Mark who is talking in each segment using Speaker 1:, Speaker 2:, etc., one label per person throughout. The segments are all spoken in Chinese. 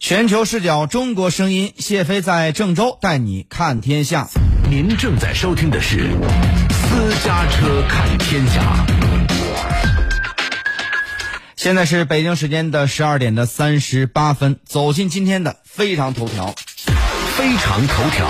Speaker 1: 全球视角，中国声音，谢飞在郑州带你看天下。
Speaker 2: 您正在收听的是私家车看天下。
Speaker 1: 现在是北京时间的十二点的三十八分，走进今天的非常头条。
Speaker 2: 非常头条。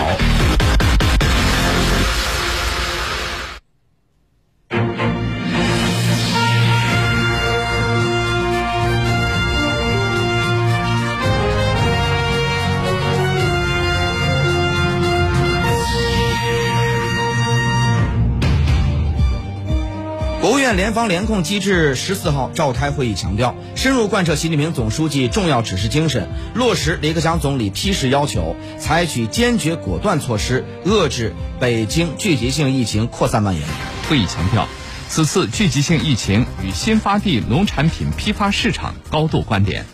Speaker 1: 国务院联防联控机制十四号召开会议，强调深入贯彻习近平总书记重要指示精神，落实李克强总理批示要求，采取坚决果断措施，遏制北京聚集性疫情扩散蔓延。
Speaker 3: 会议强调，此次聚集性疫情与新发地农产品批发市场高度关联，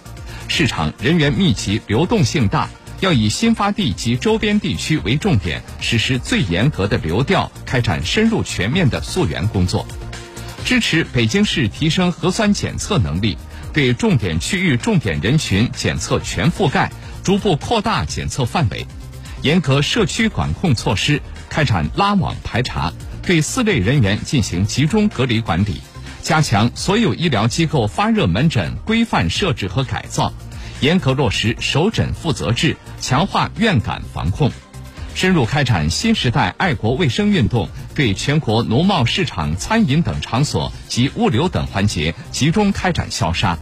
Speaker 3: 市场人员密集、流动性大，要以新发地及周边地区为重点，实施最严格的流调，开展深入全面的溯源工作。支持北京市提升核酸检测能力，对重点区域、重点人群检测全覆盖，逐步扩大检测范围，严格社区管控措施，开展拉网排查，对四类人员进行集中隔离管理，加强所有医疗机构发热门诊规范设置和改造，严格落实首诊负责制，强化院感防控。深入开展新时代爱国卫生运动，对全国农贸市场、餐饮等场所及物流等环节集中开展消杀。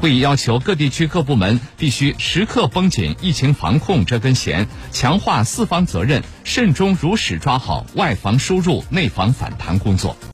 Speaker 3: 会议要求各地区各部门必须时刻绷紧疫情防控这根弦，强化四方责任，慎终如始抓好外防输入、内防反弹工作。